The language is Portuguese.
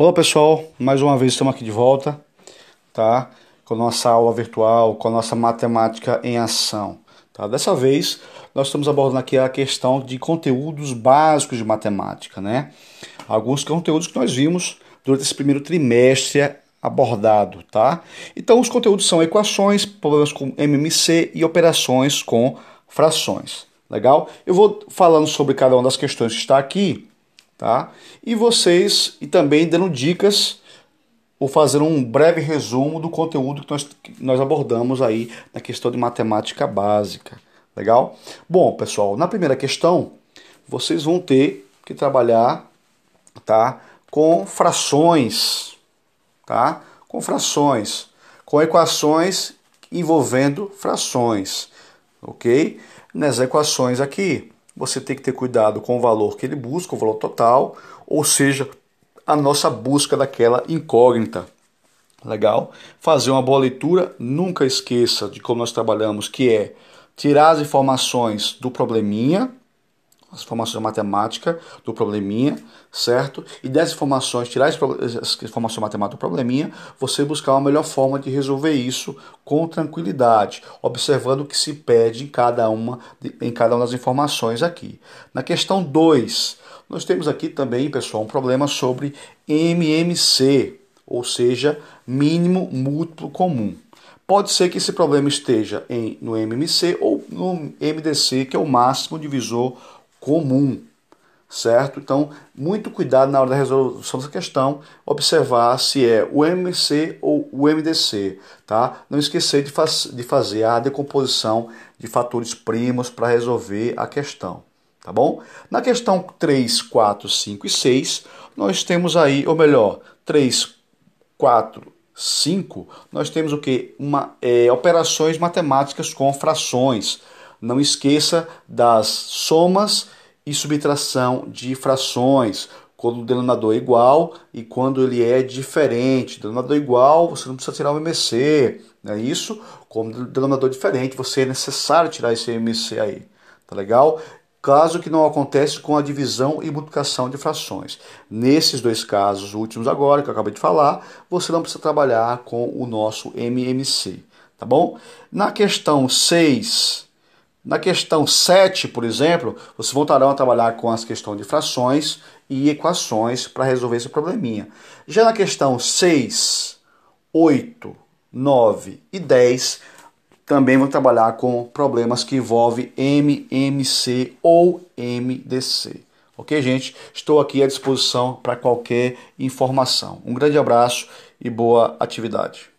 Olá pessoal, mais uma vez estamos aqui de volta, tá? Com a nossa aula virtual, com a nossa matemática em ação. Tá? Dessa vez nós estamos abordando aqui a questão de conteúdos básicos de matemática, né? Alguns conteúdos que nós vimos durante esse primeiro trimestre abordado, tá? Então os conteúdos são equações, problemas com MMC e operações com frações. Legal? Eu vou falando sobre cada uma das questões que está aqui tá? E vocês e também dando dicas ou fazendo um breve resumo do conteúdo que nós, que nós abordamos aí na questão de matemática básica. Legal? Bom, pessoal, na primeira questão, vocês vão ter que trabalhar, tá? Com frações, tá? Com frações, com equações envolvendo frações, ok? Nas equações aqui, você tem que ter cuidado com o valor que ele busca, o valor total, ou seja, a nossa busca daquela incógnita. Legal? Fazer uma boa leitura, nunca esqueça de como nós trabalhamos, que é tirar as informações do probleminha, as informações da matemática do probleminha, certo? E dessas informações, tirar as informações matemáticas do probleminha, você buscar uma melhor forma de resolver isso com tranquilidade, observando o que se pede em cada uma, em cada uma das informações aqui. Na questão 2, nós temos aqui também, pessoal, um problema sobre MMC, ou seja, mínimo múltiplo comum. Pode ser que esse problema esteja em, no MMC ou no MDC, que é o máximo divisor comum, certo? Então, muito cuidado na hora da resolução dessa questão, observar se é o MMC ou o MDC, tá? Não esquecer de, faz, de fazer a decomposição de fatores primos para resolver a questão, tá bom? Na questão 3, 4, 5 e 6, nós temos aí, ou melhor, 3, 4, 5, nós temos o que? É, operações matemáticas com frações, não esqueça das somas e subtração de frações, quando o denominador é igual e quando ele é diferente. Denominador igual, você não precisa tirar o MMC, não é isso? Como denominador diferente, você é necessário tirar esse MMC aí, tá legal? Caso que não acontece com a divisão e multiplicação de frações. Nesses dois casos últimos agora, que eu acabei de falar, você não precisa trabalhar com o nosso MMC, tá bom? Na questão 6, na questão 7, por exemplo, vocês voltarão a trabalhar com as questões de frações e equações para resolver esse probleminha. Já na questão 6, 8, 9 e 10, também vão trabalhar com problemas que envolvem MMC ou MDC. Ok, gente? Estou aqui à disposição para qualquer informação. Um grande abraço e boa atividade.